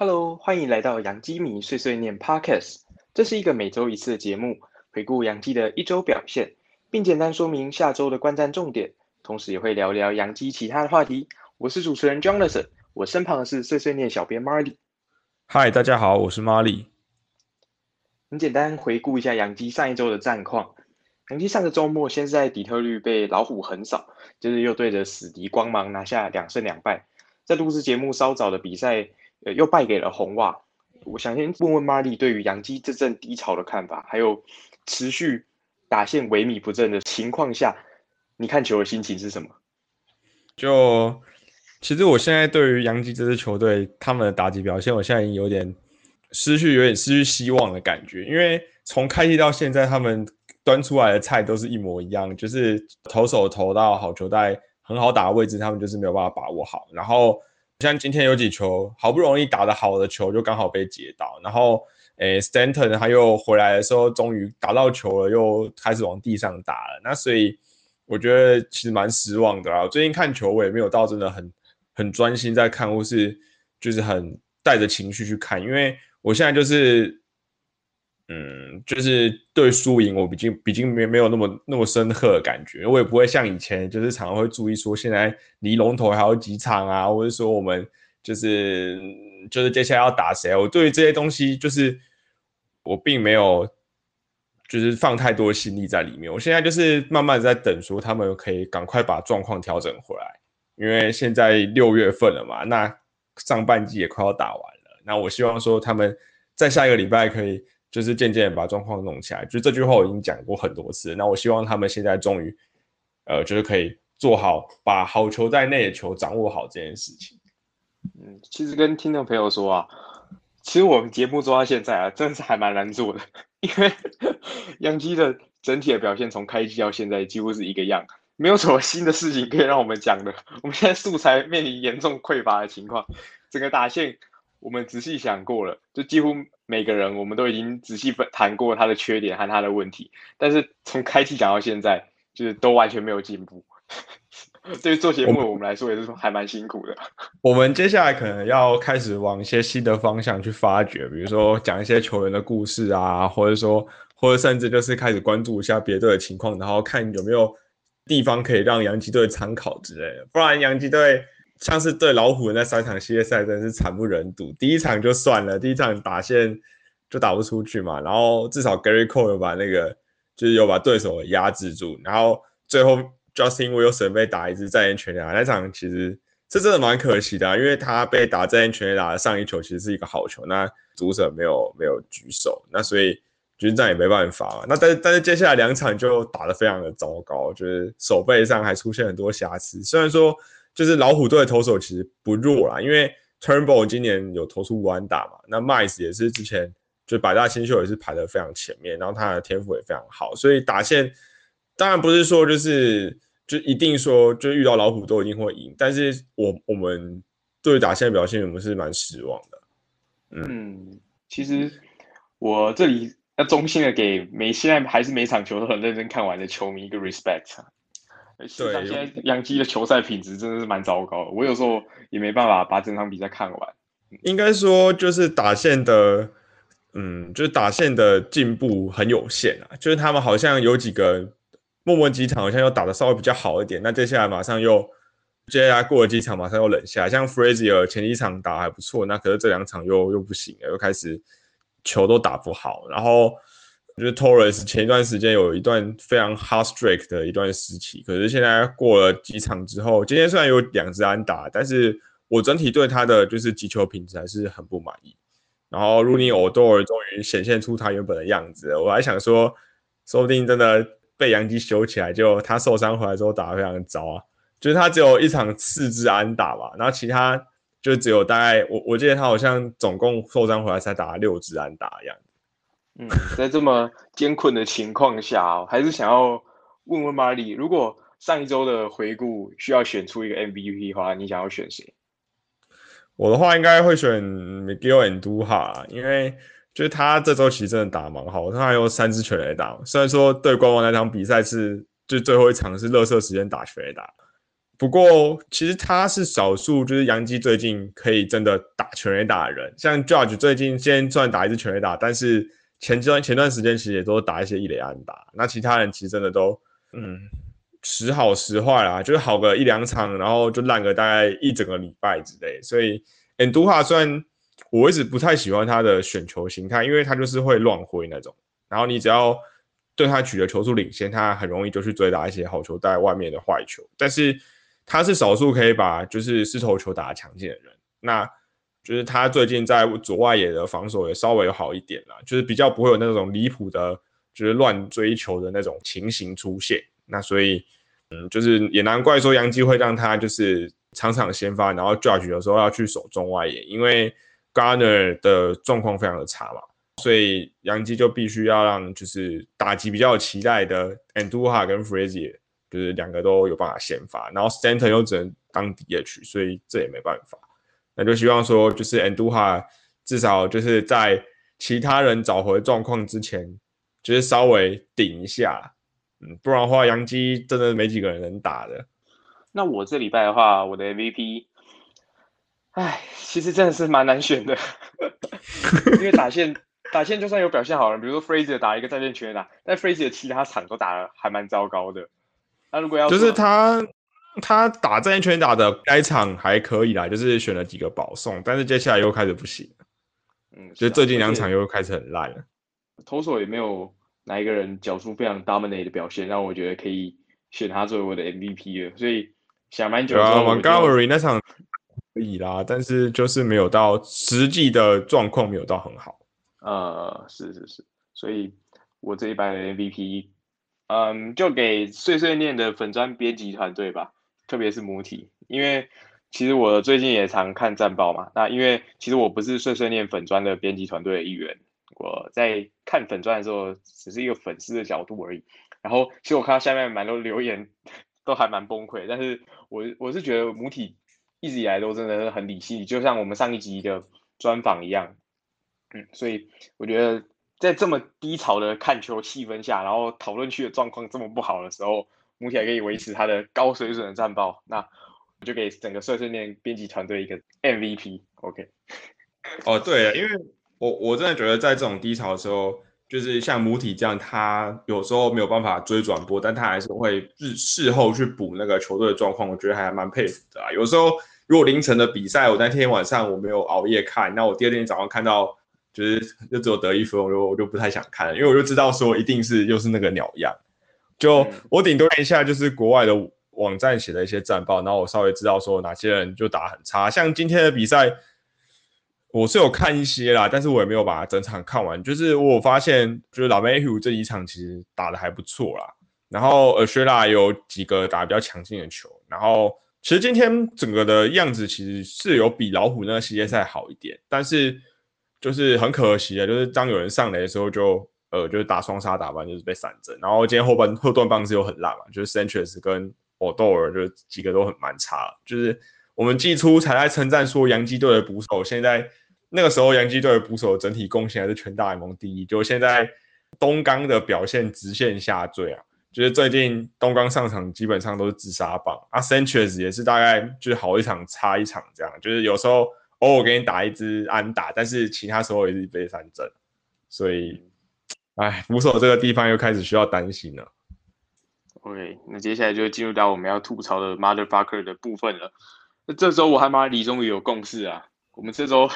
Hello，欢迎来到杨基迷碎碎念 Podcast。这是一个每周一次的节目，回顾杨基的一周表现，并简单说明下周的观战重点，同时也会聊聊杨基其他的话题。我是主持人 Jonathan，我身旁的是碎碎念小编 Marley。嗨，大家好，我是 Marley。很简单回顾一下杨基上一周的战况。杨基上个周末先是在底特律被老虎横扫，就是又对着死敌光芒拿下两胜两败。在录制节目稍早的比赛，呃，又败给了红袜。我想先问问 Marley 对于杨基这阵低潮的看法，还有持续打线萎靡不振的情况下，你看球的心情是什么？就其实我现在对于杨基这支球队他们的打击表现，我现在已经有点失去，有点失去希望的感觉。因为从开季到现在，他们端出来的菜都是一模一样，就是投手投到好球带很好打的位置，他们就是没有办法把握好，然后。像今天有几球好不容易打得好的球，就刚好被截到。然后，诶，Stanton 他又回来的时候，终于打到球了，又开始往地上打了。那所以我觉得其实蛮失望的啦。最近看球我也没有到真的很很专心在看，或是就是很带着情绪去看，因为我现在就是。嗯，就是对输赢，我毕竟毕竟没没有那么那么深刻的感觉，我也不会像以前，就是常常会注意说现在离龙头还有几场啊，或者说我们就是就是接下来要打谁，我对于这些东西就是我并没有就是放太多心力在里面。我现在就是慢慢在等，说他们可以赶快把状况调整回来，因为现在六月份了嘛，那上半季也快要打完了，那我希望说他们在下一个礼拜可以。就是渐渐把状况弄起来，就这句话我已经讲过很多次。那我希望他们现在终于，呃，就是可以做好把好球在内的球掌握好这件事情。嗯，其实跟听众朋友说啊，其实我们节目做到现在啊，真的是还蛮难做的，因为杨基的整体的表现从开机到现在几乎是一个样，没有什么新的事情可以让我们讲的。我们现在素材面临严重匮乏的情况，整个打线我们仔细想过了，就几乎。每个人我们都已经仔细谈过他的缺点和他的问题，但是从开机讲到现在，就是都完全没有进步。对于做节目我们来说，也是还蛮辛苦的。我们接下来可能要开始往一些新的方向去发掘，比如说讲一些球员的故事啊，或者说，或者甚至就是开始关注一下别队的情况，然后看有没有地方可以让洋基队参考之类的。不然洋基队。像是对老虎的那三场系列赛，真的是惨不忍睹。第一场就算了，第一场打线就打不出去嘛。然后至少 Gary Cole 有把那个，就是有把对手压制住。然后最后 Justin Wilson 被打一支在线全垒打，那场其实这真的蛮可惜的，因为他被打在线全垒打的上一球其实是一个好球，那主审没有没有举手，那所以局长也没办法。那但是但是接下来两场就打得非常的糟糕，就是手背上还出现很多瑕疵。虽然说。就是老虎队的投手其实不弱啦，因为 Turnbull 今年有投出五安打嘛，那 Mice 也是之前就百大新秀也是排的非常前面，然后他的天赋也非常好，所以打线当然不是说就是就一定说就遇到老虎都一定会赢，但是我我们对打线的表现我们是蛮失望的。嗯，其实我这里要衷心的给每现在还是每场球都很认真看完的球迷一个 respect 啊。对，现在杨基的球赛品质真的是蛮糟糕的，我有时候也没办法把整场比赛看完。应该说就是打线的，嗯，就是打线的进步很有限啊。就是他们好像有几个默默几场好像又打的稍微比较好一点，那接下来马上又接下来过了几场马上又冷下。像 Frazier 前几场打还不错，那可是这两场又又不行了，又开始球都打不好，然后。就是 Torres 前一段时间有一段非常 hard streak 的一段时期，可是现在过了几场之后，今天虽然有两支安打，但是我整体对他的就是击球品质还是很不满意。然后 Rooney Odor 终于显现出他原本的样子，我还想说，说不定真的被杨基修起来，就他受伤回来之后打得非常糟啊。就是他只有一场四支安打吧，然后其他就只有大概我我记得他好像总共受伤回来才打了六支安打一样。嗯，在这么艰困的情况下，还是想要问问马里，如果上一周的回顾需要选出一个 MVP 的话，你想要选谁？我的话应该会选 Miguel Andujar，因为就是他这周其实真的打蛮好，他还有三支全垒打。虽然说对官网那场比赛是就最后一场是热射时间打全垒打，不过其实他是少数，就是杨基最近可以真的打全垒打的人。像 Judge 最近先算打一支全垒打，但是前段前段时间其实也都打一些一垒安打。那其他人其实真的都嗯时好时坏啦，就是好个一两场，然后就烂个大概一整个礼拜之类。所以 Anduha 虽然我一直不太喜欢他的选球形态，因为他就是会乱挥那种，然后你只要对他取得球速领先，他很容易就去追打一些好球带外面的坏球，但是。他是少数可以把就是四头球打强劲的人，那就是他最近在左外野的防守也稍微好一点了，就是比较不会有那种离谱的，就是乱追求的那种情形出现。那所以，嗯，就是也难怪说杨基会让他就是场场先发，然后 Judge 有时候要去守中外野，因为 Garner 的状况非常的差嘛，所以杨基就必须要让就是打击比较有期待的 Anduha 跟 Frazier。就是两个都有办法先发，然后 Stanton 又只能当 DH，所以这也没办法。那就希望说，就是 Anduha 至少就是在其他人找回状况之前，就是稍微顶一下。嗯，不然的话，杨基真的没几个人能打的。那我这礼拜的话，我的 MVP，哎，其实真的是蛮难选的，因为打线 打线就算有表现好了，比如说 Fraser 打一个在线全打，但 Fraser 其他场都打的还蛮糟糕的。那如果要就是他他打这一圈打的该场还可以啦，就是选了几个保送，但是接下来又开始不行了。嗯，就最近两场又开始很烂了。投手也没有哪一个人缴出非常 dominate 的表现，让我觉得可以选他作为我的 MVP 了。所以想蛮久。啊，Montgomery 那场可以啦，但是就是没有到实际的状况没有到很好。呃，是是是，所以我这一班的 MVP。嗯，就给碎碎念的粉砖编辑团队吧，特别是母体，因为其实我最近也常看战报嘛。那因为其实我不是碎碎念粉砖的编辑团队的一员，我在看粉砖的时候只是一个粉丝的角度而已。然后其实我看到下面蛮多留言都还蛮崩溃，但是我我是觉得母体一直以来都真的是很理性，就像我们上一集的专访一样。嗯，所以我觉得。在这么低潮的看球气氛下，然后讨论区的状况这么不好的时候，母体还可以维持它的高水准的战报，那我就给整个碎碎念编辑团队一个 MVP。OK。哦，对，因为我我真的觉得在这种低潮的时候，就是像母体这样，他有时候没有办法追转播，但他还是会日事后去补那个球队的状况，我觉得还蛮佩服的啊。有时候如果凌晨的比赛，我那天晚上我没有熬夜看，那我第二天早上看到。就是就只有得一分，我就我就不太想看，因为我就知道说一定是又是那个鸟样。就我顶多看一下，就是国外的网站写的一些战报，然后我稍微知道说哪些人就打很差。像今天的比赛，我是有看一些啦，但是我也没有把整场看完。就是我发现，就是老梅虎这一场其实打的还不错啦。然后呃，薛拉有几个打比较强劲的球。然后其实今天整个的样子其实是有比老虎那个系列赛好一点，但是。就是很可惜的，就是当有人上来的时候，就呃，就是打双杀打完就是被闪阵。然后今天后半后段棒子又很烂嘛，就是 Sanchez 跟 o d o r 就几个都很蛮差。就是我们季初才在称赞说洋基队的捕手，现在那个时候洋基队的捕手整体贡献还是全大联盟第一。就现在东刚的表现直线下坠啊，就是最近东刚上场基本上都是自杀棒啊，Sanchez 也是大概就是好一场差一场这样，就是有时候。偶尔给你打一支安打，但是其他时候也是被三振，所以，哎，扶手这个地方又开始需要担心了。OK，那接下来就进入到我们要吐槽的 Motherfucker 的部分了。那这周我和马里终于有共识啊，我们这周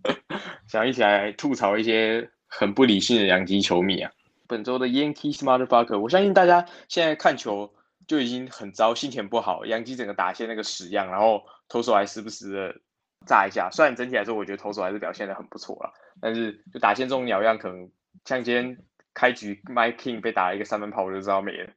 想一起来吐槽一些很不理性的洋基球迷啊。本周的 Yankees Motherfucker，我相信大家现在看球就已经很糟，心情不好，洋基整个打线那个屎样，然后投手还时不时的。炸一下，虽然整体来说，我觉得投手还是表现的很不错了，但是就打线这种鸟样，可能像今天开局，Mike King 被打了一个三分炮，我就知道没了。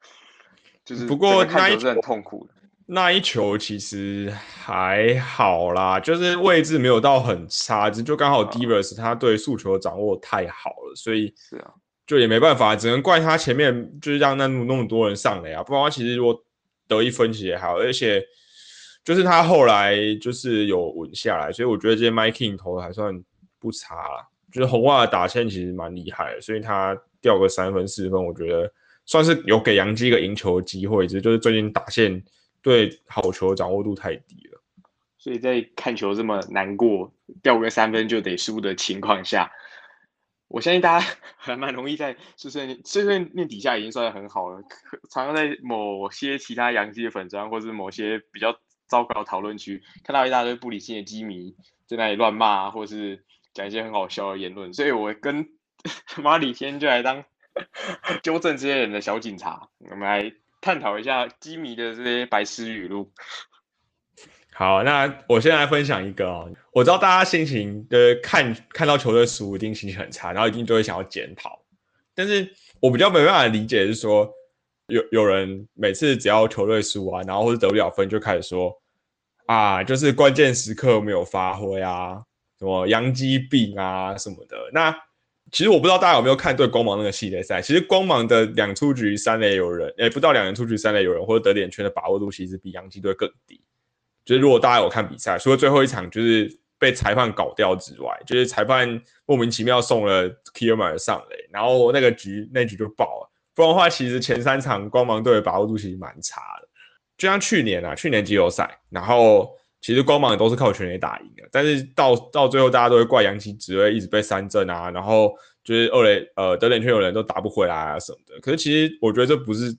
就是不过那一是很痛苦的。那一球其实还好啦，就是位置没有到很差，就刚好 Divers 他对速球掌握太好了，所以是啊，就也没办法，只能怪他前面就是让那那么多人上来啊，不然他其实如果得一分其实也好，而且。就是他后来就是有稳下来，所以我觉得这些 Mike King 投的还算不差啦。就是红袜的打线其实蛮厉害的，所以他掉个三分四分，我觉得算是有给杨基一个赢球的机会。只是就是最近打线对好球掌握度太低了。所以在看球这么难过，掉个三分就得输的情况下，我相信大家 还蛮容易在碎碎碎碎念底下已经算的很好了。常常在某些其他洋基的粉砖，或是某些比较糟糕的讨论区，看到一大堆不理性的基迷在那里乱骂，或是讲一些很好笑的言论。所以我跟 马里天就来当 纠正这些人的小警察，我们来探讨一下基迷的这些白痴语录。好，那我先来分享一个哦。我知道大家心情的看看到球队输，一定心情很差，然后一定就会想要检讨。但是我比较没办法理解是说，有有人每次只要球队输啊，然后或者得不了分，就开始说啊，就是关键时刻没有发挥啊，什么洋基病啊什么的。那其实我不知道大家有没有看对光芒那个系列赛，其实光芒的两出局三垒有人，哎，不到两人出局三垒有人，或者得点圈的把握度其实比洋基队更低。就是如果大家有看比赛，除了最后一场就是被裁判搞掉之外，就是裁判莫名其妙送了 Kiermar 上垒，然后那个局那局就爆了。不然的话，其实前三场光芒队的把握度其实蛮差的。就像去年啊，去年季后赛，然后其实光芒也都是靠全垒打赢的，但是到到最后大家都会怪杨基只会一直被三振啊，然后就是二垒呃得点圈有人都打不回来啊什么的。可是其实我觉得这不是，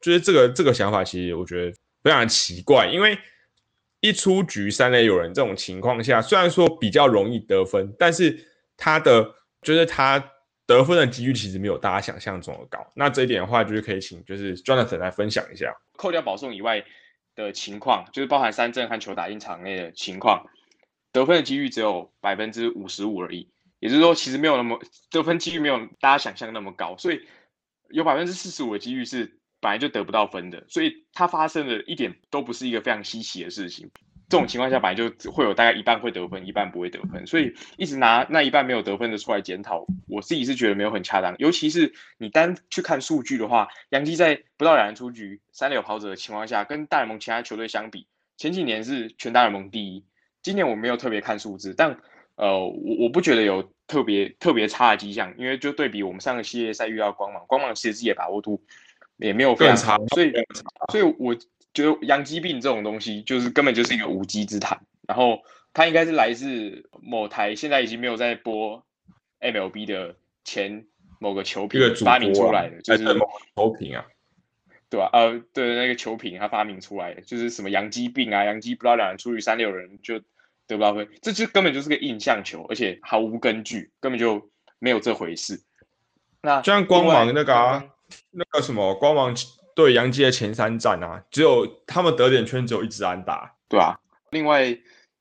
就是这个这个想法其实我觉得非常奇怪，因为。一出局三垒有人这种情况下，虽然说比较容易得分，但是他的就是他得分的几率其实没有大家想象中的高。那这一点的话，就是可以请就是 Jonathan 来分享一下，扣掉保送以外的情况，就是包含三振和球打进场内的情况，得分的几率只有百分之五十五而已。也就是说，其实没有那么得分几率没有大家想象那么高，所以有百分之四十五的几率是。本来就得不到分的，所以它发生的一点都不是一个非常稀奇的事情。这种情况下，本来就会有大概一半会得分，一半不会得分，所以一直拿那一半没有得分的出来检讨，我自己是觉得没有很恰当。尤其是你单去看数据的话，杨基在不到两人出局、三垒有跑者的情况下，跟大联盟其他球队相比，前几年是全大联盟第一。今年我没有特别看数字，但呃，我我不觉得有特别特别差的迹象，因为就对比我们上个系列赛遇到光芒，光芒其实自己的把握度。也没有非常差，所以所以我觉得阳基病这种东西，就是根本就是一个无稽之谈。然后它应该是来自某台现在已经没有在播 MLB 的前某个球评发明出来的，就是某球评啊，对吧？呃，对，那个球评他发明出来的，就是什么阳基病啊，阳基不知道两人出于三六人就得不到分，这就根本就是个印象球，而且毫无根据，根本就没有这回事。那就像光芒那个啊。那个什么，光芒对杨基的前三战啊，只有他们得点圈只有一支安打，对吧？另外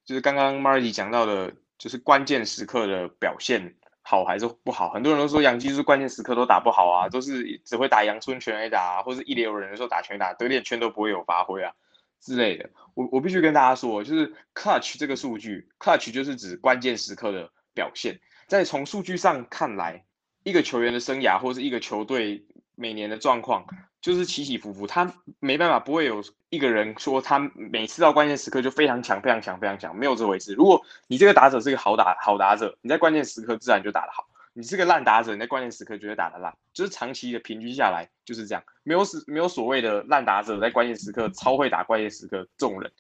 就是刚刚 Marty 讲到的，就是关键时刻的表现好还是不好？很多人都说杨基是关键时刻都打不好啊，都是只会打阳春全垒打，啊或者一流人的时候打全打，得点圈都不会有发挥啊之类的。我我必须跟大家说，就是 Clutch 这个数据，Clutch 就是指关键时刻的表现。在从数据上看来，一个球员的生涯或者一个球队。每年的状况就是起起伏伏，他没办法，不会有一个人说他每次到关键时刻就非常强、非常强、非常强，没有这回事。如果你这个打者是个好打好打者，你在关键时刻自然就打得好；你是个烂打者，你在关键时刻就会打得烂。就是长期的平均下来就是这样，没有是没有所谓的烂打者在关键时刻超会打关键时刻这种人，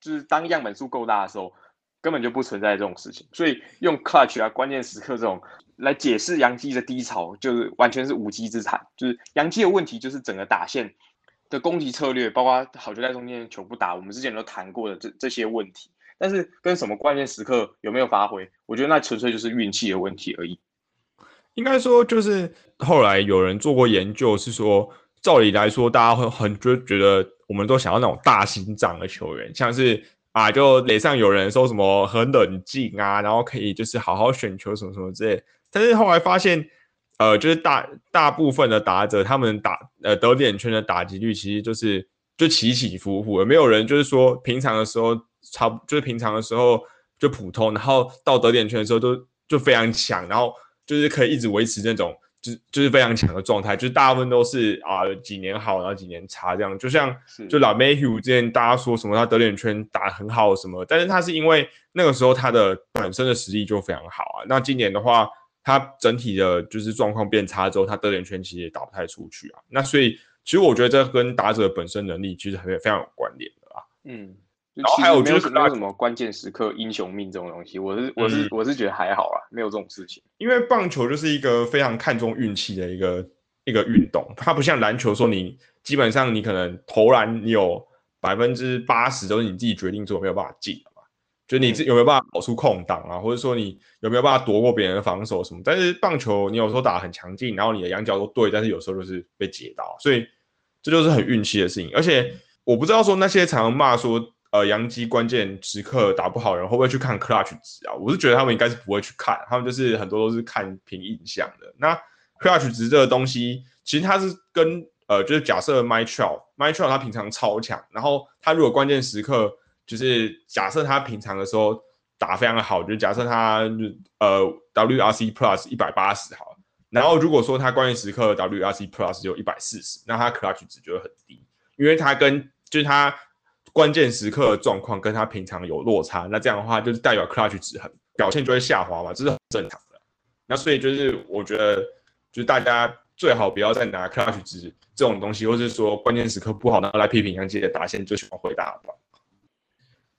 就是当样本数够大的时候，根本就不存在这种事情。所以用 clutch 啊，关键时刻这种。来解释杨基的低潮，就是完全是无稽之谈。就是杨基的问题，就是整个打线的攻击策略，包括好球在中间球不打，我们之前都谈过的这这些问题。但是跟什么关键时刻有没有发挥，我觉得那纯粹就是运气的问题而已。应该说，就是后来有人做过研究，是说，照理来说，大家会很就觉得，我们都想要那种大心脏的球员，像是。啊，就脸上有人说什么很冷静啊，然后可以就是好好选球什么什么之类。但是后来发现，呃，就是大大部分的打者，他们打呃得点圈的打击率其实就是就起起伏伏，也没有人就是说平常的时候差，就是平常的时候就普通，然后到得点圈的时候都就非常强，然后就是可以一直维持那种。就就是非常强的状态，就是大部分都是啊几年好，然后几年差这样。就像就老 Mayhew 之前大家说什么他得点圈打很好什么，但是他是因为那个时候他的本身的实力就非常好啊。那今年的话，他整体的就是状况变差之后，他得点圈其实也打不太出去啊。那所以其实我觉得这跟打者本身能力其实很非常有关联的啦。嗯，然后还有就是没有什么关键时刻英雄命这种东西，我是我是我是觉得还好啊，没有这种事情。因为棒球就是一个非常看重运气的一个一个运动，它不像篮球说你基本上你可能投篮你有百分之八十都是你自己决定做，没有办法进。就你有没有办法跑出空档啊，或者说你有没有办法躲过别人的防守什么？但是棒球你有时候打很强劲，然后你的仰角都对，但是有时候就是被截到，所以这就是很运气的事情。而且我不知道说那些常骂说呃杨基关键时刻打不好人会不会去看 clutch 值啊？我是觉得他们应该是不会去看，他们就是很多都是看凭印象的。那 clutch 值这个东西，其实它是跟呃就是假设 my child 他平常超强，然后他如果关键时刻。就是假设他平常的时候打非常的好，就是假设他呃 WRC Plus 一百八十好，然后如果说他关键时刻 WRC Plus 只有一百四十，那他 Clutch 值就会很低，因为他跟就是他关键时刻的状况跟他平常有落差，那这样的话就是代表 Clutch 值很表现就会下滑嘛，这是很正常的。那所以就是我觉得就是大家最好不要再拿 Clutch 值这种东西，或是说关键时刻不好然后来批评杨杰的打线，最喜欢回答吧。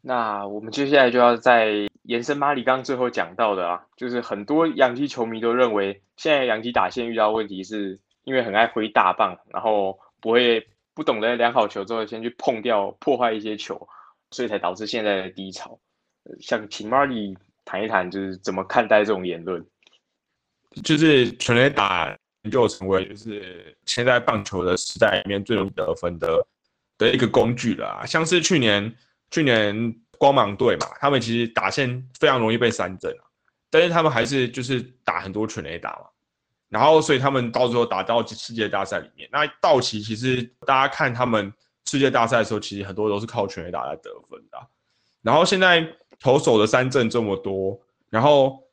那我们接下来就要再延伸马里刚最后讲到的啊，就是很多洋基球迷都认为，现在洋基打线遇到问题是因为很爱挥大棒，然后不会不懂得量好球之后先去碰掉破坏一些球，所以才导致现在的低潮。想请马里谈一谈，就是怎么看待这种言论？就是全垒打就成为就是现在棒球的时代里面最容易得分的的一个工具了啊，像是去年。去年光芒队嘛，他们其实打线非常容易被三振啊，但是他们还是就是打很多全垒打嘛，然后所以他们到最后打到世界大赛里面，那道奇其实大家看他们世界大赛的时候，其实很多都是靠全垒打来得分的，然后现在投手的三振这么多，然后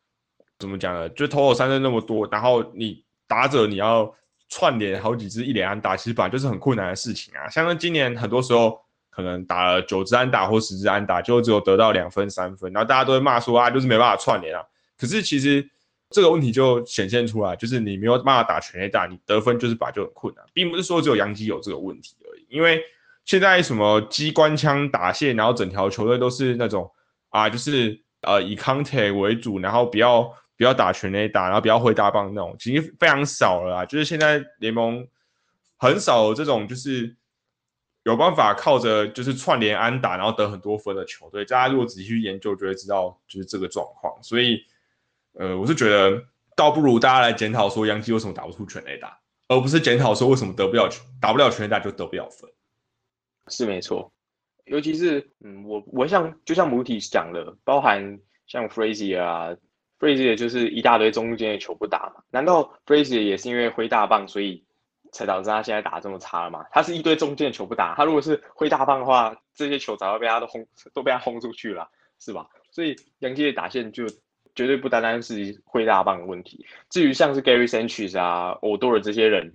怎么讲呢？就投手三振那么多，然后你打者你要串联好几支一连安打，其实本来就是很困难的事情啊，像今年很多时候。可能打了九支安打或十支安打，就只有得到两分三分，然后大家都会骂说啊，就是没办法串联啊。可是其实这个问题就显现出来，就是你没有办法打全垒打，你得分就是本来就很困难，并不是说只有杨基有这个问题而已。因为现在什么机关枪打线，然后整条球队都是那种啊，就是呃以 contact 为主，然后不要不要打全垒打，然后不要挥大棒那种，其实非常少了啊。就是现在联盟很少有这种就是。有办法靠着就是串联安打，然后得很多分的球队，大家如果仔细去研究，就会知道就是这个状况。所以，呃，我是觉得倒不如大家来检讨说，杨基为什么打不出全垒打，而不是检讨说为什么得不了打不了全垒打就得不了分。是没错，尤其是嗯，我我像就像母体讲的，包含像 Frazier 啊，Frazier 就是一大堆中间的球不打嘛，难道 Frazier 也是因为挥大棒所以？才导致他现在打这么差了嘛？他是一堆中间球不打，他如果是挥大棒的话，这些球早就被他都轰，都被他轰出去了，是吧？所以杨基的打线就绝对不单单是挥大棒的问题。至于像是 Gary Sanchez 啊、o d o r 这些人，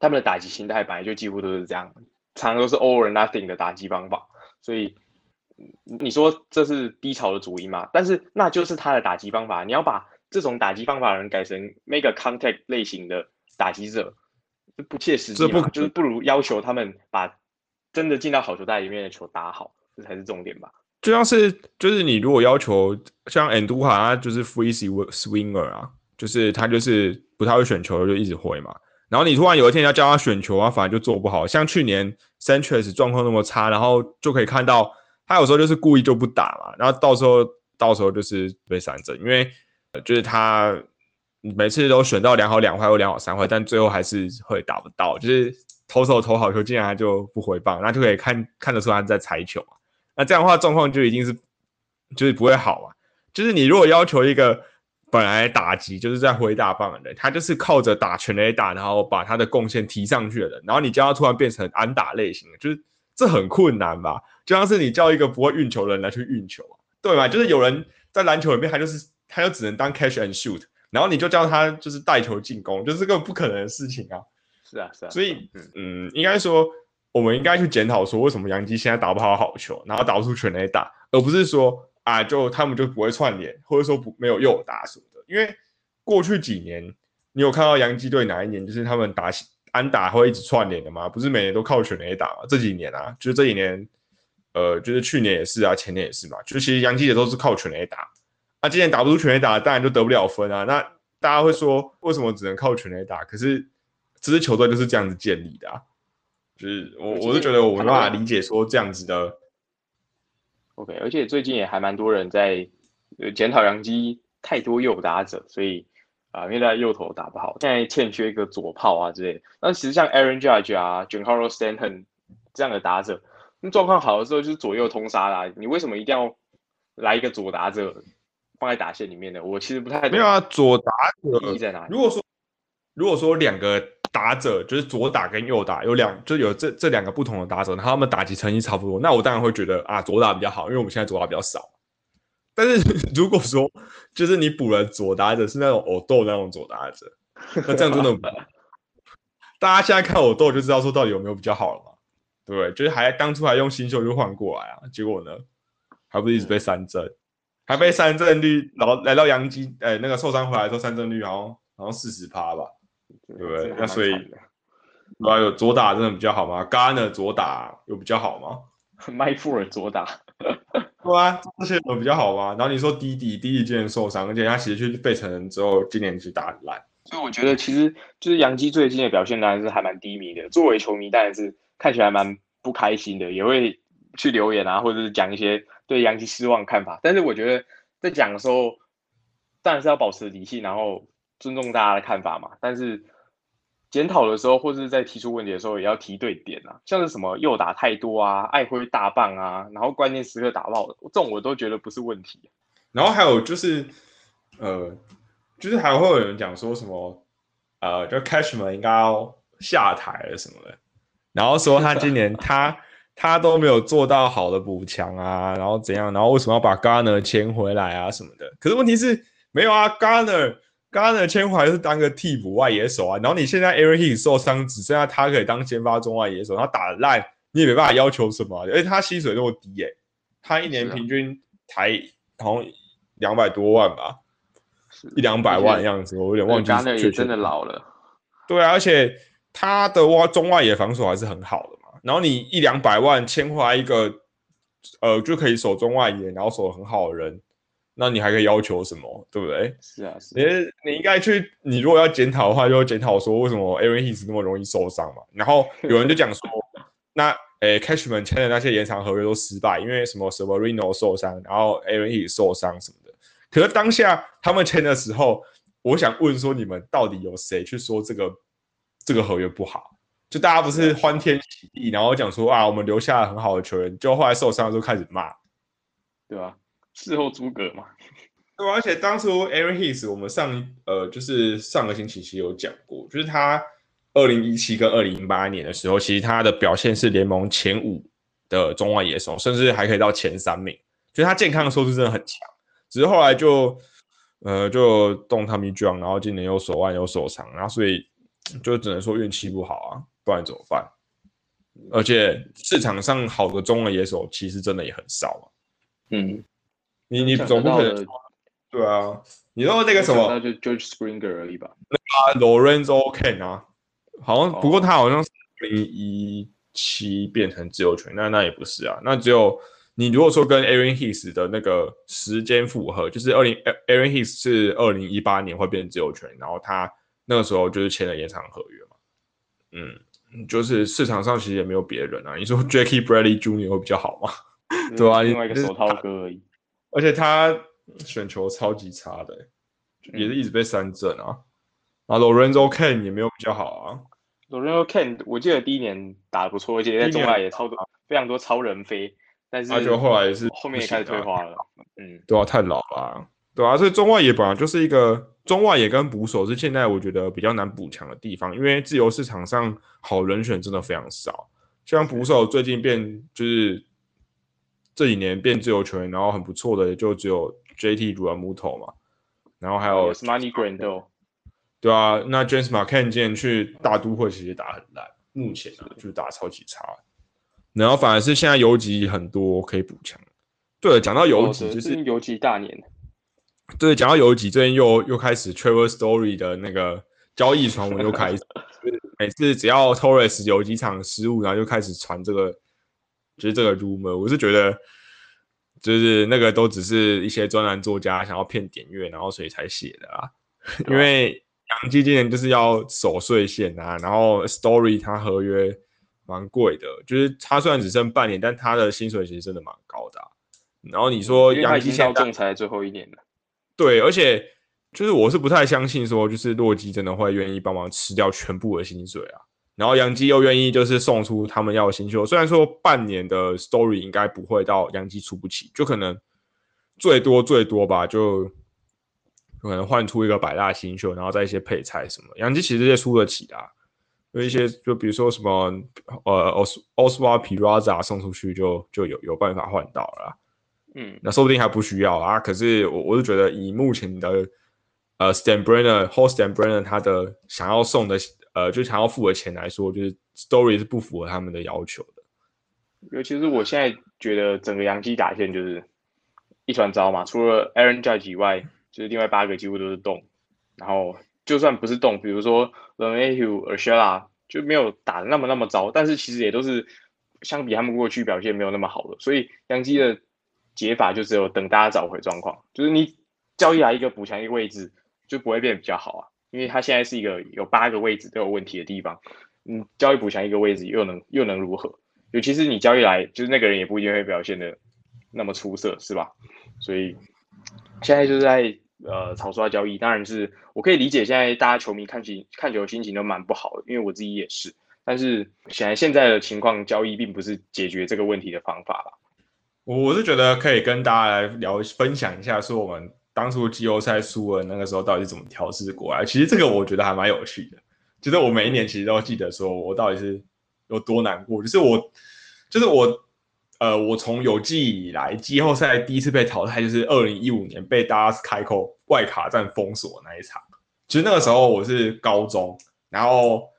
他们的打击心态本来就几乎都是这样，常常都是 all or nothing 的打击方法。所以你说这是低潮的主因嘛？但是那就是他的打击方法。你要把这种打击方法的人改成 make a contact 类型的打击者。不切实际这不，就是不如要求他们把真的进到好球袋里面的球打好，这才是重点吧。就像是，就是你如果要求像 d u 他就是 free swinger 啊，就是他就是不太会选球，就一直挥嘛。然后你突然有一天要教他选球啊，反而就做不好。像去年 Sanchez 状况那么差，然后就可以看到他有时候就是故意就不打嘛，然后到时候到时候就是被三振，因为就是他。每次都选到两好两坏或两好三坏，但最后还是会打不到。就是投手投好球，竟然就不回棒，那就可以看看得出他在猜球嘛。那这样的话，状况就一定是就是不会好嘛。就是你如果要求一个本来打击就是在挥大棒的人，他就是靠着打全垒打，然后把他的贡献提上去的人，然后你叫他突然变成安打类型，就是这很困难吧？就像是你叫一个不会运球的人来去运球，对吧？就是有人在篮球里面，他就是他就只能当 catch and shoot。然后你就叫他就是带球进攻，就是个不可能的事情啊！是啊，是啊。所以，嗯，应该说，我们应该去检讨说，为什么杨基现在打不好好球，然后打不出全垒打，而不是说啊，就他们就不会串联，或者说不没有诱打什么的。因为过去几年，你有看到杨基队哪一年就是他们打安打会一直串联的吗，不是每年都靠全垒打吗？这几年啊，就是这几年，呃，就是去年也是啊，前年也是嘛，就其实杨基也都是靠全垒打。那今年打不出全垒打，当然就得不了分啊。那大家会说，为什么只能靠全垒打？可是这支球队就是这样子建立的啊。就是我，我是觉得我没办法理解说这样子的。OK，而且最近也还蛮多人在呃检讨杨基太多右打者，所以啊，因为他右头打不好，现在欠缺一个左炮啊之类。那其实像 Aaron Judge 啊、Giancarlo Stanton 这样的打者，那状况好的时候就是左右通杀啦。你为什么一定要来一个左打者放在打线里面的？我其实不太没有啊，左打者在哪里？如果说如果说两个。打者就是左打跟右打有两，就有这这两个不同的打者，他们打击成绩差不多，那我当然会觉得啊左打比较好，因为我们现在左打比较少。但是如果说就是你补了左打者是那种偶豆那种左打者，那这样真的，大家现在看偶豆就知道说到底有没有比较好了嘛？对不对？就是还当初还用新秀就换过来啊，结果呢还不是一直被三振，还被三振率然后来到杨基，哎那个受伤回来之后三振率好像好像四十趴吧。对不对？那所以，啊，有左打真的比较好吗 g a r n e r 左打有比较好吗？麦富尔左打，对啊，这些有比较好吗？然后你说迪迪，迪迪今年受伤，而且他其实去费城之后，今年其实打很烂。所以我觉得其实就是杨基最近的表现当然是还蛮低迷的。作为球迷，当然是看起来蛮不开心的，也会去留言啊，或者是讲一些对杨基失望看法。但是我觉得在讲的时候，当然是要保持理性，然后尊重大家的看法嘛。但是检讨的时候，或者是在提出问题的时候，也要提对点啊，像是什么右打太多啊，爱挥大棒啊，然后关键时刻打爆，这种我都觉得不是问题。然后还有就是，呃，就是还会有人讲说什么，呃，就 Cashman 应该要下台了什么的，然后说他今年他他都没有做到好的补强啊，然后怎样，然后为什么要把 Garner 签回来啊什么的？可是问题是没有啊，Garner。Garner 签回来是当个替补外野手啊，然后你现在 Aaron Hicks 受伤，只剩下他可以当先发中外野手，他打烂你也没办法要求什么，而且他薪水那么低耶，他一年平均才好像两百多万吧，一两百万的样子，我有点忘记。真的老了。对啊，而且他的外中外野防守还是很好的嘛，然后你一两百万签回来一个，呃，就可以守中外野，然后守很好的人。那你还可以要求什么，对不对？是啊，你你应该去，你如果要检讨的话，就检讨说为什么 Aaron Hicks 那么容易受伤嘛。然后有人就讲说，那诶，Cashman 签的那些延长合约都失败，因为什么 Severino 受伤，然后 Aaron Hicks 受伤什么的。可是当下他们签的时候，我想问说，你们到底有谁去说这个这个合约不好？就大家不是欢天喜地，然后讲说啊，我们留下了很好的球员，就后来受伤的时候开始骂，对吧？事后诸葛嘛，对，而且当初 Aaron Hicks，我们上呃就是上个星期其实有讲过，就是他二零一七跟二零零八年的时候，其实他的表现是联盟前五的中外野手，甚至还可以到前三名，就他健康的时候是真的很强，只是后来就呃就动 Tommy John，然后今年又手腕又受伤，然后所以就只能说运气不好啊，不然怎么办？而且市场上好的中文野手其实真的也很少啊，嗯。你你总不可能对啊？你说那个什么，那就 George Springer 而已吧。那个 Lorenzo Ken 啊，好像不过他好像是零一七变成自由权，那那也不是啊。那只有你如果说跟 Aaron Hicks 的那个时间符合，就是二零 Aaron Hicks 是二零一八年会变成自由权，然后他那个时候就是签了延长合约嘛。嗯，就是市场上其实也没有别人啊。你说 Jackie Bradley Jr. 会比较好吗？对啊，另外一个手套哥而已。而且他选球超级差的，也是一直被三振啊。然后 Lorenzo Ken 也没有比较好啊。Lorenzo Ken 我记得第一年打的不错，而且在中外也超多非常多超人飞，但是就后来是后面也开始退化了。嗯，对啊，太老了，对啊。所以中外野本来就是一个中外野跟捕手是现在我觉得比较难补强的地方，因为自由市场上好人选真的非常少。像捕手最近变就是。这几年变自由球员，然后很不错的也就只有 JT 主要木头嘛，然后还有 Money Grando，对啊，那 James McCann 今年去大都会其实打很烂，目前啊就是打超级差，然后反而是现在游击很多可以补强。对了，讲到游击就是游击大年，对，讲到游击最近又又开始 Trevor Story 的那个交易传闻又开始，每次只要 Torres 有几场失误，然后就开始传这个，就是这个 rumor。我是觉得，就是那个都只是一些专栏作家想要骗点阅，然后所以才写的啊。因为杨基今年就是要守岁线啊，然后 Story 他合约蛮贵的，就是他虽然只剩半年，但他的薪水其实真的蛮高的。然后你说杨基现在仲裁最后一年了，对，而且就是我是不太相信说，就是洛基真的会愿意帮忙吃掉全部的薪水啊。然后杨基又愿意就是送出他们要的新秀，虽然说半年的 Story 应该不会到杨基出不起，就可能最多最多吧，就可能换出一个百大新秀，然后再一些配菜什么，杨基其实也出得起的。有一些就比如说什么呃奥斯奥斯瓦皮拉扎送出去就就有有办法换到了。嗯，那说不定还不需要啊。可是我我是觉得，以目前的呃 Stan Brenner、h o s t Stan Brenner 他的想要送的呃，就想要付的钱来说，就是 Story 是不符合他们的要求的。尤其是我现在觉得整个洋基打线就是一团糟嘛，除了 Aaron Judge 以外，就是另外八个几乎都是动。然后就算不是动，比如说 l e m a h u r s h e l a 就没有打的那么那么糟，但是其实也都是相比他们过去表现没有那么好的，所以洋基的。解法就只有等大家找回状况，就是你交易来一个补强一个位置，就不会变比较好啊。因为他现在是一个有八个位置都有问题的地方，嗯，交易补强一个位置又能又能如何？尤其是你交易来，就是那个人也不一定会表现的那么出色，是吧？所以现在就是在呃草率交易，当然是我可以理解现在大家球迷看起看球心情都蛮不好的，因为我自己也是。但是显然现在的情况，交易并不是解决这个问题的方法吧。我我是觉得可以跟大家来聊分享一下，说我们当初季后赛输了那个时候到底是怎么调试过来。其实这个我觉得还蛮有趣的。就是我每一年其实都记得说我到底是有多难过。就是我，就是我，呃，我从有记忆以来，季后赛第一次被淘汰就是二零一五年被大家开口外卡站封锁那一场。其实那个时候我是高中，然后。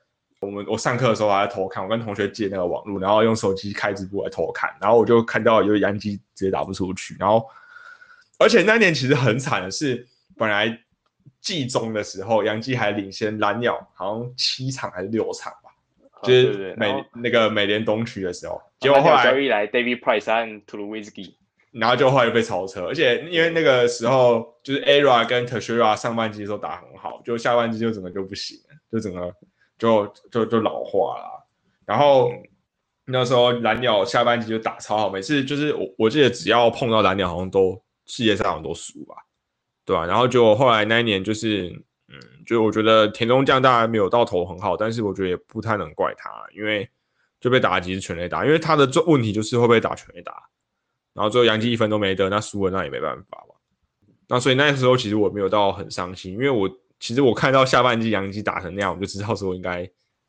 我们我上课的时候还在偷看，我跟同学借那个网络，然后用手机开直播来偷看，然后我就看到有杨基直接打不出去，然后而且那年其实很惨的是，本来季中的时候杨基还领先蓝鸟，好像七场还是六场吧，就是美那个美联东区的时候，结果后来交易来 David Price 和 t u l w i s k y 然后就后来被超车，而且因为那个时候就是 Era 跟 t e s h i r a 上半季的时候打很好，就下半季就整个就不行了，就整个。就就就老化了，然后那时候蓝鸟下半季就打超好，每次就是我我记得只要碰到蓝鸟，好像都世界赛好像都输吧，对吧？然后就后来那一年就是，嗯，就我觉得田中将大然没有到头很好，但是我觉得也不太能怪他，因为就被打击是全垒打，因为他的这问题就是会被打全垒打，然后最后杨基一分都没得，那输了那也没办法嘛。那所以那时候其实我没有到很伤心，因为我。其实我看到下半季杨基打成那样，我就知道说应该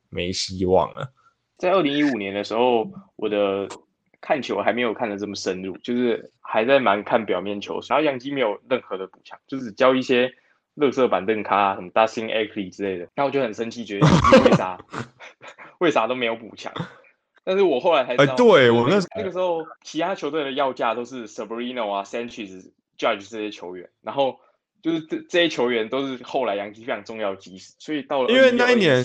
没希望了。在二零一五年的时候，我的看球还没有看得这么深入，就是还在蛮看表面球。然后杨基没有任何的补强，就是教一些乐色板凳咖，什么 Dustin Ackley 之类的。那我就很生气，觉得为啥 为啥都没有补强？但是我后来才知道，对我那那个时候其他球队的要价都是 Sabrino 啊、Sanchez、Judge 这些球员，然后。就是这这些球员都是后来杨基非常重要的基石，所以到了因为那一年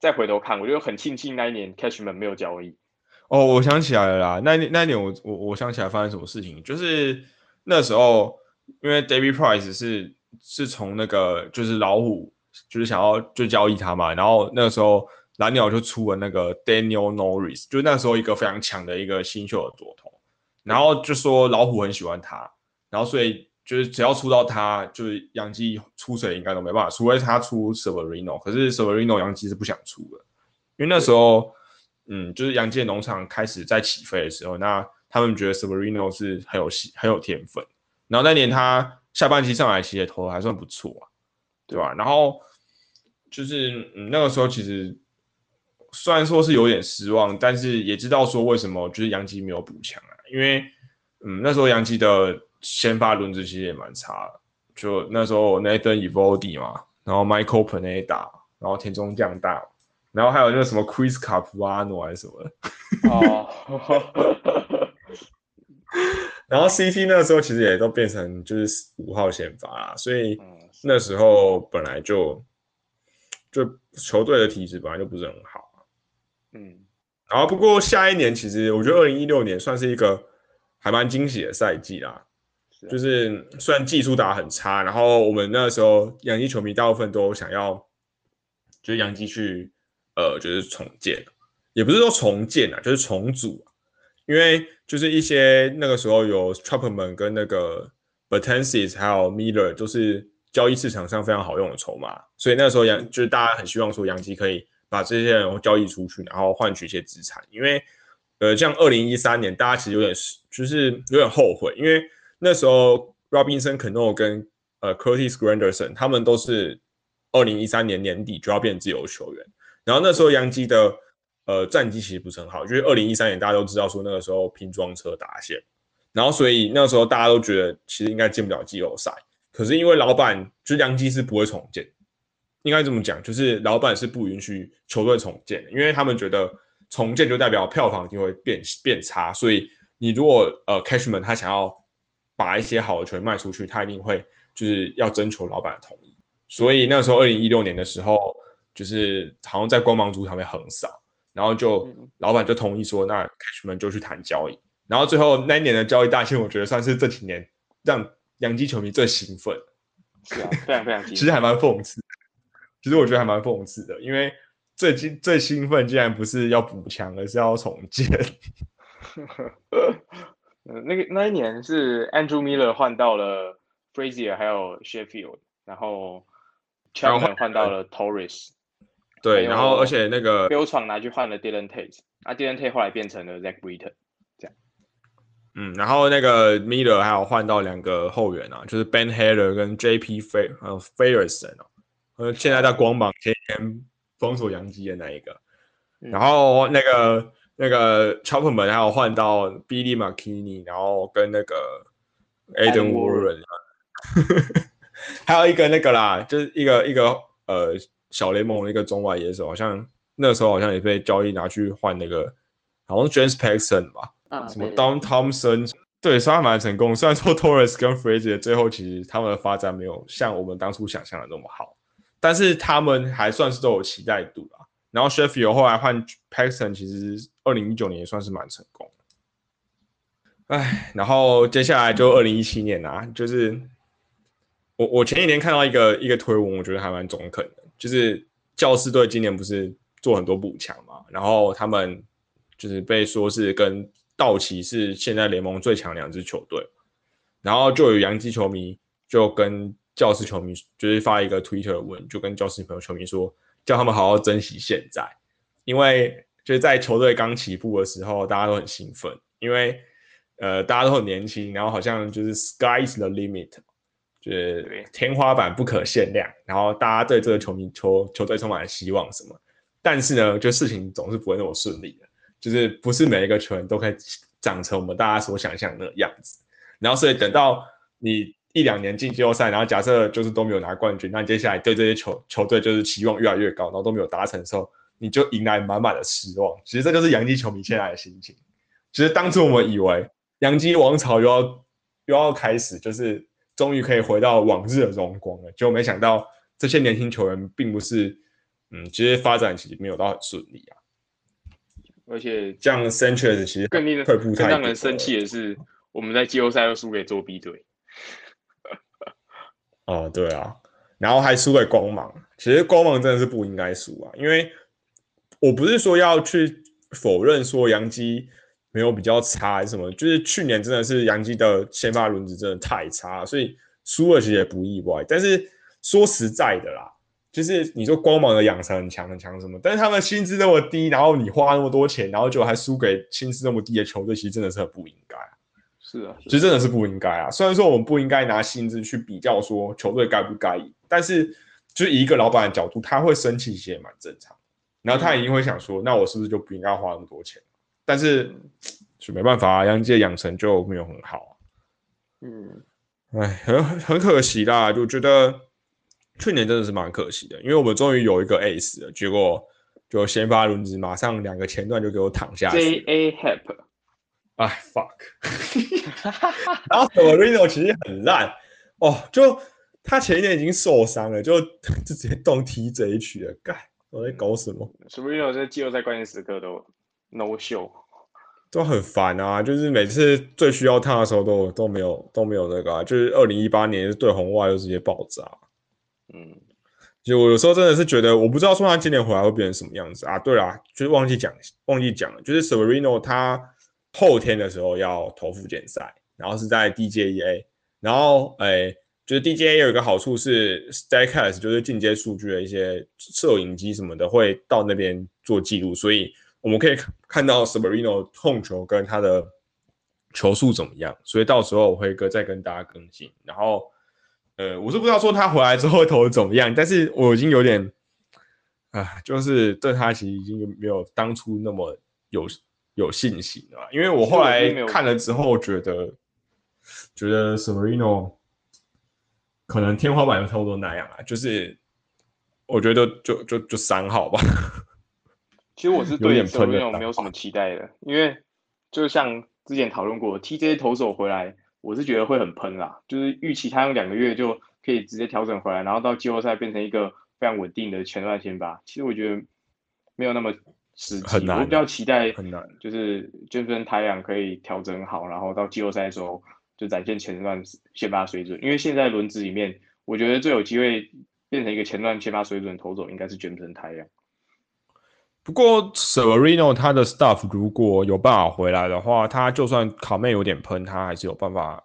再回头看，我就很庆幸那一年 Cashman 没有交易。哦，我想起来了啦，那那一年我我我想起来发生什么事情，就是那时候因为 David Price 是是从那个就是老虎就是想要就交易他嘛，然后那个时候蓝鸟就出了那个 Daniel Norris，就那时候一个非常强的一个新秀的左投，然后就说老虎很喜欢他，然后所以。就是只要出到他，就是杨基出水应该都没办法，除非他出 Severino。可是 Severino 杨基是不想出的，因为那时候，嗯，就是杨基农场开始在起飞的时候，那他们觉得 Severino 是很有戏、很有天分。然后那年他下半期上来其实投还算不错啊，对吧？然后就是嗯，那个时候其实虽然说是有点失望，但是也知道说为什么就是杨基没有补强啊，因为嗯，那时候杨基的。先发轮子其实也蛮差的，就那时候 Nathan Evoldi 嘛，然后 Michael p e n e d a 然后田中将大，然后还有那个什么 Chris Capuano 还是什么，哦，然后 CT 那个时候其实也都变成就是五号先发啦，所以那时候本来就就球队的体质本来就不是很好。嗯，然后不过下一年其实我觉得二零一六年算是一个还蛮惊喜的赛季啦。就是虽然技术打很差，然后我们那时候洋基球迷大部分都想要，就是洋基去呃就是重建，也不是说重建啊，就是重组啊，因为就是一些那个时候有 Trapman 跟那个 Bertensis 还有 Miller 都是交易市场上非常好用的筹码，所以那时候洋就是大家很希望说洋基可以把这些人交易出去，然后换取一些资产，因为呃像二零一三年大家其实有点就是有点后悔，因为那时候 Robinson Cano 跟呃 Curtis Granderson 他们都是二零一三年年底就要变自由球员，然后那时候洋基的呃战绩其实不是很好，就是二零一三年大家都知道说那个时候拼装车打线，然后所以那时候大家都觉得其实应该进不了季后赛，可是因为老板就是洋基是不会重建，应该这么讲，就是老板是不允许球队重建的，因为他们觉得重建就代表票房就会变变差，所以你如果呃 Cashman 他想要把一些好的球员卖出去，他一定会就是要征求老板的同意。所以那时候二零一六年的时候，就是好像在光芒足场被横扫，然后就嗯老板就同意说，那 Cashman 就去谈交易。然后最后那一年的交易大限，我觉得算是这几年让洋基球迷最兴奋。是啊，非常非常 精其实还蛮讽刺的。其实我觉得还蛮讽刺的，因为最兴最兴奋竟然不是要补强，而是要重建。呃，那个那一年是 Andrew Miller 换到了 Frazier 还有 Sheffield，然后 Chapman 换到了 Torres，对，然后而且那个标闯拿去换了 Dylan Tate，啊 Dylan Tate 后来变成了 Zach Britton，这样嗯，然后那个 Miller 还有换到两个后援啊，就是 Ben Hader 跟 J.P. Fa 呃 Fairson 哦，呃，现在在光芒前年封锁杨基的那一个，嗯然后那个那个 Chopperman 还有换到 Billy McKinney，然后跟那个 Aden Adam Warren，还有一个那个啦，就是一个一个呃小联盟的一个中外野手，好像那个时候好像也被交易拿去换那个，好像是 James Paxton 吧。啊什么 Don Thompson，对，算还蛮成功。虽然说 Torres 跟 Frazier 最后其实他们的发展没有像我们当初想象的那么好，但是他们还算是都有期待度啦。然后 Sheffield 后来换 Paxton，其实二零一九年也算是蛮成功。哎，然后接下来就二零一七年啊，就是我我前几天看到一个一个推文，我觉得还蛮中肯的，就是教师队今年不是做很多补强嘛，然后他们就是被说是跟道奇是现在联盟最强两支球队，然后就有洋基球迷就跟教师球迷就是发一个 Twitter 文，就跟教师朋友球迷说，叫他们好好珍惜现在，因为就是在球队刚起步的时候，大家都很兴奋，因为呃大家都很年轻，然后好像就是 sky is the limit，就是天花板不可限量，然后大家对这个球迷球球队充满了希望什么，但是呢，就事情总是不会那么顺利的，就是不是每一个球员都可以长成我们大家所想象的样子。然后所以等到你一两年进季后赛，然后假设就是都没有拿冠军，那接下来对这些球球队就是期望越来越高，然后都没有达成的时候，你就迎来满满的失望。其实这就是洋基球迷现在的心情。其实当初我们以为洋基王朝又要又要开始，就是终于可以回到往日的荣光了，结果没想到这些年轻球员并不是，嗯，其实发展其实没有到很顺利啊。而且像 Sanchez 其实更令人退步太多更让人生了气的是，我们在季后赛又输给作弊队。哦，对啊，然后还输给光芒。其实光芒真的是不应该输啊，因为我不是说要去否认说杨基没有比较差还是什么，就是去年真的是杨基的先发轮子真的太差，所以输了其实也不意外。但是说实在的啦，就是你说光芒的养成很强很强什么，但是他们薪资那么低，然后你花那么多钱，然后结果还输给薪资那么低的球队，其实真的是很不应该啊。是啊，其实真的是不应该啊。虽然说我们不应该拿薪资去比较说球队该不该赢，但是就是以一个老板的角度，他会生气，其实也蛮正常。然后他一定会想说，那我是不是就不应该花那么多钱？但是就没办法啊，杨基的养成就没有很好啊。嗯，哎，很很可惜啦，就觉得去年真的是蛮可惜的，因为我们终于有一个 ace 了，结果就先发轮子马上两个前段就给我躺下去 J A Hep，哎，fuck！然后 Severino 其实很烂哦，就他前一年已经受伤了，就 就直接动 TJ 了，干我在搞什么？Sabrina 在季后赛关键时刻都 no show，都很烦啊！就是每次最需要他的时候都都没有都没有那个、啊，就是二零一八年对红袜又直接爆炸。嗯，就我有时候真的是觉得，我不知道说他今年回来会变成什么样子啊。对啦，就是忘记讲忘记讲了，就是 Severino 他后天的时候要投附件赛，然后是在 DJEA，然后诶。就是 DJA 有一个好处是 Statcast，就是进阶数据的一些摄影机什么的会到那边做记录，所以我们可以看到 Sabrino 控球跟他的球速怎么样。所以到时候我会跟再跟大家更新。然后，呃，我是不知道说他回来之后投的怎么样，但是我已经有点啊，就是对他其实已经没有当初那么有有信心了，因为我后来看了之后觉得觉得 Severino。可能天花板就差不多那样啊，就是我觉得就就就三号吧。其实我是对 e v e r 没有什么期待的，因为就像之前讨论过，TJ 投手回来，我是觉得会很喷啦，就是预期他用两个月就可以直接调整回来，然后到季后赛变成一个非常稳定的前段先发。其实我觉得没有那么实际，我比较期待很难，就是就算太阳可以调整好，然后到季后赛的时候。就展现前段先发水准，因为现在轮子里面，我觉得最有机会变成一个前段先发水准投手，应该是卷成太阳。不过 Severino 他的 stuff 如果有办法回来的话，他就算卡妹有点喷，他还是有办法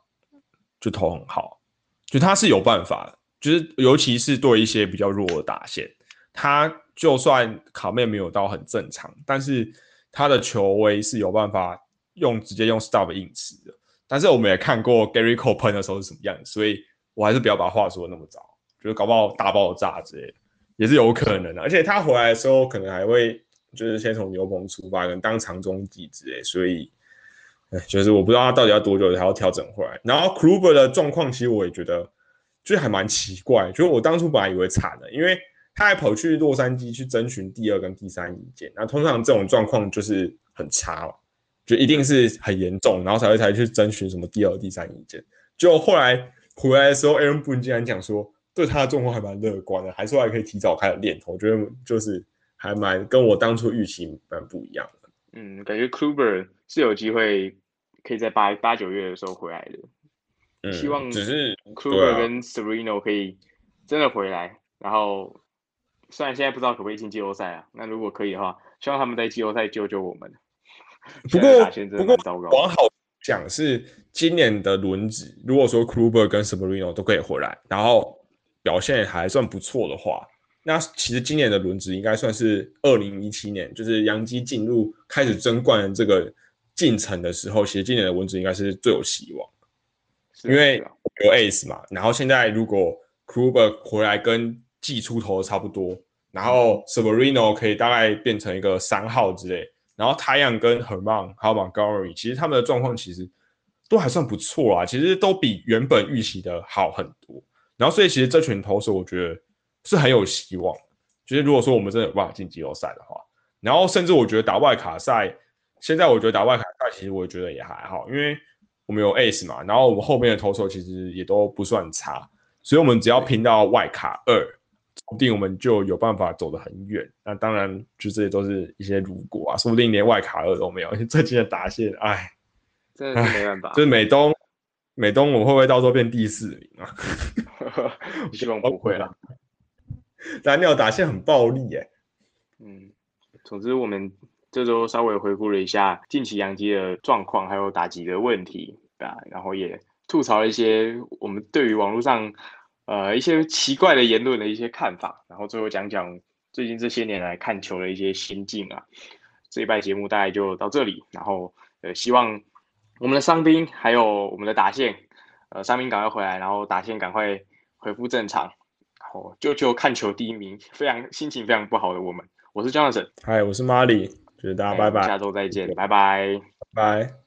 就投很好，就他是有办法，就是尤其是对一些比较弱的打线，他就算卡妹没有到很正常，但是他的球威是有办法用直接用 stuff 硬吃的。但是我们也看过 Gary Cole 喷的时候是什么样子，所以我还是不要把话说那么早，就是搞不好大爆炸之类的，也是有可能的。而且他回来的时候可能还会就是先从牛棚出发，可能当长中继之类，所以，哎，就是我不知道他到底要多久才要调整回来。然后 Kluber 的状况其实我也觉得就是还蛮奇怪，就是我当初本来以为惨了，因为他还跑去洛杉矶去征询第二跟第三意见，那通常这种状况就是很差了。就一定是很严重，然后才会才去征询什么第二、第三意见。就后来回来的时候，Aaron Boone 竟然讲说，对他的状况还蛮乐观的，还说还可以提早开始练。我觉得就是还蛮跟我当初预期蛮不一样的。嗯，感觉 Kluber 是有机会可以在八八九月的时候回来的。嗯，希望只是 Kluber 跟 Sereno 可以真的回来。然后虽然现在不知道可不可以进季后赛啊，那如果可以的话，希望他们在季后赛救救我们。不过，不过往好讲是今年的轮子，如果说 Kluber 跟 Severino 都可以回来，然后表现还算不错的话，那其实今年的轮子应该算是二零一七年，就是杨基进入开始争冠的这个进程的时候，其实今年的轮子应该是最有希望因为有 Ace 嘛。然后现在如果 Kluber 回来跟季出头差不多，然后 Severino 可以大概变成一个三号之类。然后太阳跟 Herman 还有 Montgomery，其实他们的状况其实都还算不错啊，其实都比原本预期的好很多。然后所以其实这群投手我觉得是很有希望。就是如果说我们真的有办法进季后赛的话，然后甚至我觉得打外卡赛，现在我觉得打外卡赛其实我觉得也还好，因为我们有 Ace 嘛，然后我们后面的投手其实也都不算差，所以我们只要拼到外卡二。说不定我们就有办法走得很远。那当然，就这些都是一些如果啊，说不定连外卡二都没有。最近的打线，哎，真的是没办法。就是美东，美东，我会不会到时候变第四名啊？希望不会啦。蓝鸟打线很暴力哎。嗯，总之我们这周稍微回顾了一下近期杨基的状况，还有打击的问题啊，然后也吐槽了一些我们对于网络上。呃，一些奇怪的言论的一些看法，然后最后讲讲最近这些年来看球的一些心境啊。这一拜节目大概就到这里，然后呃，希望我们的伤兵还有我们的打线，呃，伤兵赶快回来，然后打线赶快恢复正常，然后就就看球第一名，非常心情非常不好的我们，我是 Jonathan，嗨，我是 Marley，觉得大家拜拜，下周再见，拜。拜，拜。